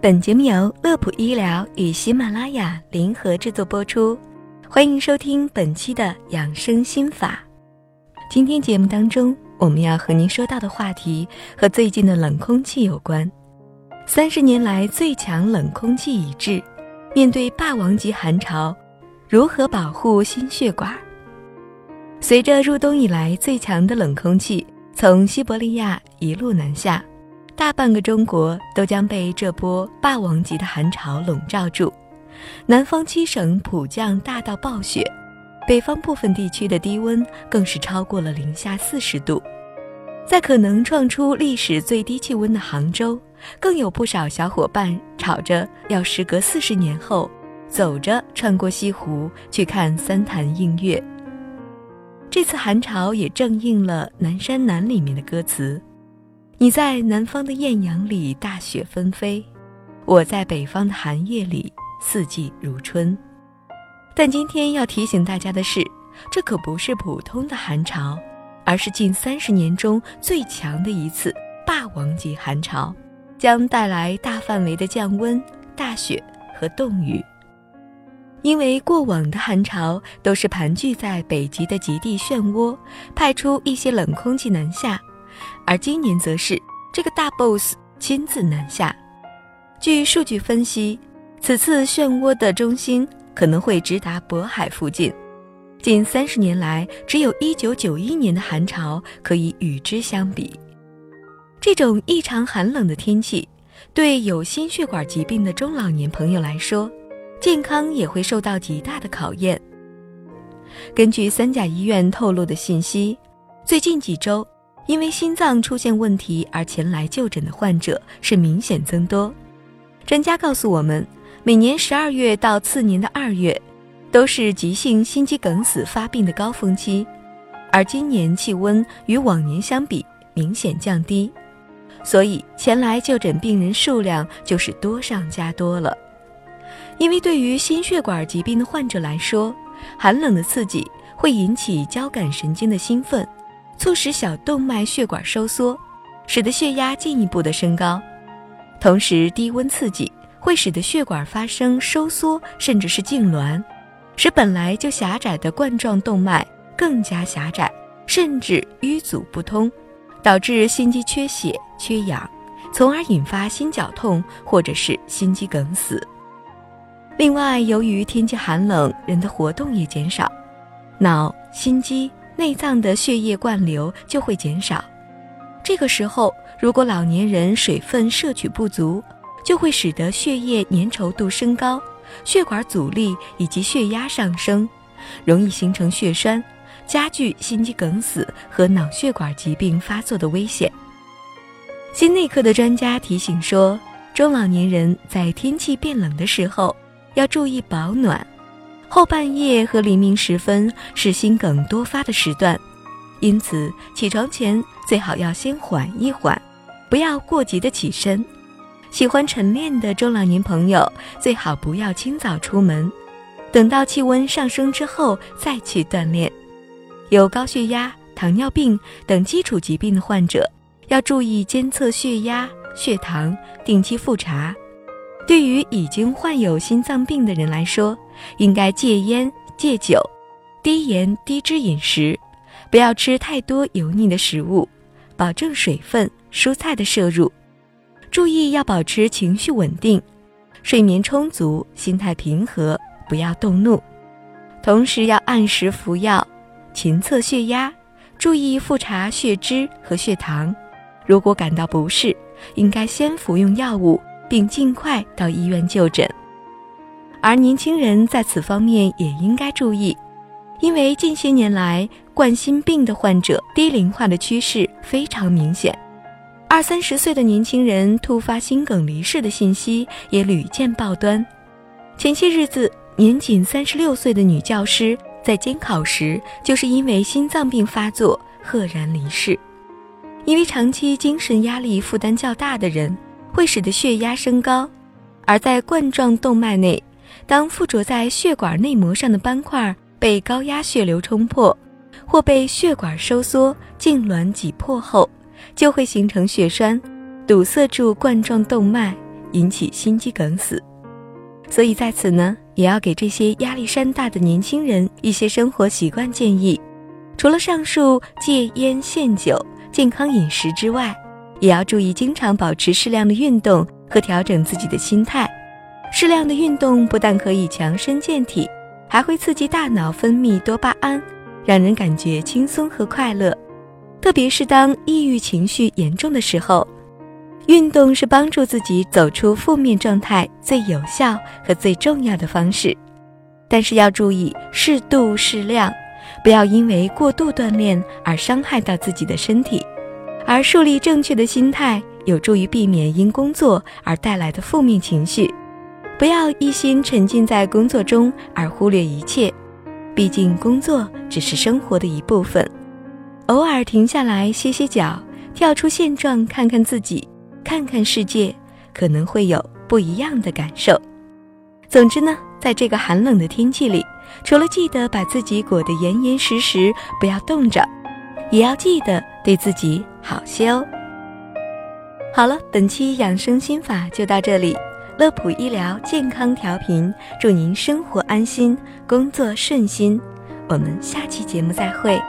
本节目由乐普医疗与喜马拉雅联合制作播出，欢迎收听本期的养生心法。今天节目当中，我们要和您说到的话题和最近的冷空气有关。三十年来最强冷空气已至，面对霸王级寒潮，如何保护心血管？随着入冬以来最强的冷空气从西伯利亚一路南下。大半个中国都将被这波霸王级的寒潮笼罩住，南方七省普降大到暴雪，北方部分地区的低温更是超过了零下四十度。在可能创出历史最低气温的杭州，更有不少小伙伴吵着要时隔四十年后，走着穿过西湖去看三潭映月。这次寒潮也正应了《南山南》里面的歌词。你在南方的艳阳里大雪纷飞，我在北方的寒夜里四季如春。但今天要提醒大家的是，这可不是普通的寒潮，而是近三十年中最强的一次霸王级寒潮，将带来大范围的降温、大雪和冻雨。因为过往的寒潮都是盘踞在北极的极地漩涡，派出一些冷空气南下。而今年则是这个大 boss 亲自南下。据数据分析，此次漩涡的中心可能会直达渤海附近。近三十年来，只有一九九一年的寒潮可以与之相比。这种异常寒冷的天气，对有心血管疾病的中老年朋友来说，健康也会受到极大的考验。根据三甲医院透露的信息，最近几周。因为心脏出现问题而前来就诊的患者是明显增多。专家告诉我们，每年十二月到次年的二月，都是急性心肌梗死发病的高峰期，而今年气温与往年相比明显降低，所以前来就诊病人数量就是多上加多了。因为对于心血管疾病的患者来说，寒冷的刺激会引起交感神经的兴奋。促使小动脉血管收缩，使得血压进一步的升高。同时，低温刺激会使得血管发生收缩，甚至是痉挛，使本来就狭窄的冠状动脉更加狭窄，甚至淤阻不通，导致心肌缺血、缺氧，从而引发心绞痛或者是心肌梗死。另外，由于天气寒冷，人的活动也减少，脑、心肌。内脏的血液灌流就会减少，这个时候如果老年人水分摄取不足，就会使得血液粘稠度升高，血管阻力以及血压上升，容易形成血栓，加剧心肌梗死和脑血管疾病发作的危险。心内科的专家提醒说，中老年人在天气变冷的时候要注意保暖。后半夜和黎明时分是心梗多发的时段，因此起床前最好要先缓一缓，不要过急的起身。喜欢晨练的中老年朋友最好不要清早出门，等到气温上升之后再去锻炼。有高血压、糖尿病等基础疾病的患者要注意监测血压、血糖，定期复查。对于已经患有心脏病的人来说，应该戒烟戒酒，低盐低脂饮食，不要吃太多油腻的食物，保证水分、蔬菜的摄入，注意要保持情绪稳定，睡眠充足，心态平和，不要动怒，同时要按时服药，勤测血压，注意复查血脂和血糖，如果感到不适，应该先服用药物。并尽快到医院就诊，而年轻人在此方面也应该注意，因为近些年来冠心病的患者低龄化的趋势非常明显，二三十岁的年轻人突发心梗离世的信息也屡见报端。前些日子，年仅三十六岁的女教师在监考时就是因为心脏病发作赫然离世。因为长期精神压力负担较大的人。会使得血压升高，而在冠状动脉内，当附着在血管内膜上的斑块被高压血流冲破，或被血管收缩、痉挛挤破后，就会形成血栓，堵塞住冠状动脉，引起心肌梗死。所以在此呢，也要给这些压力山大的年轻人一些生活习惯建议。除了上述戒烟限酒、健康饮食之外，也要注意经常保持适量的运动和调整自己的心态。适量的运动不但可以强身健体，还会刺激大脑分泌多巴胺，让人感觉轻松和快乐。特别是当抑郁情绪严重的时候，运动是帮助自己走出负面状态最有效和最重要的方式。但是要注意适度适量。不要因为过度锻炼而伤害到自己的身体，而树立正确的心态，有助于避免因工作而带来的负面情绪。不要一心沉浸在工作中而忽略一切，毕竟工作只是生活的一部分。偶尔停下来歇歇脚，跳出现状，看看自己，看看世界，可能会有不一样的感受。总之呢，在这个寒冷的天气里。除了记得把自己裹得严严实实，不要冻着，也要记得对自己好些哦。好了，本期养生心法就到这里，乐普医疗健康调频，祝您生活安心，工作顺心。我们下期节目再会。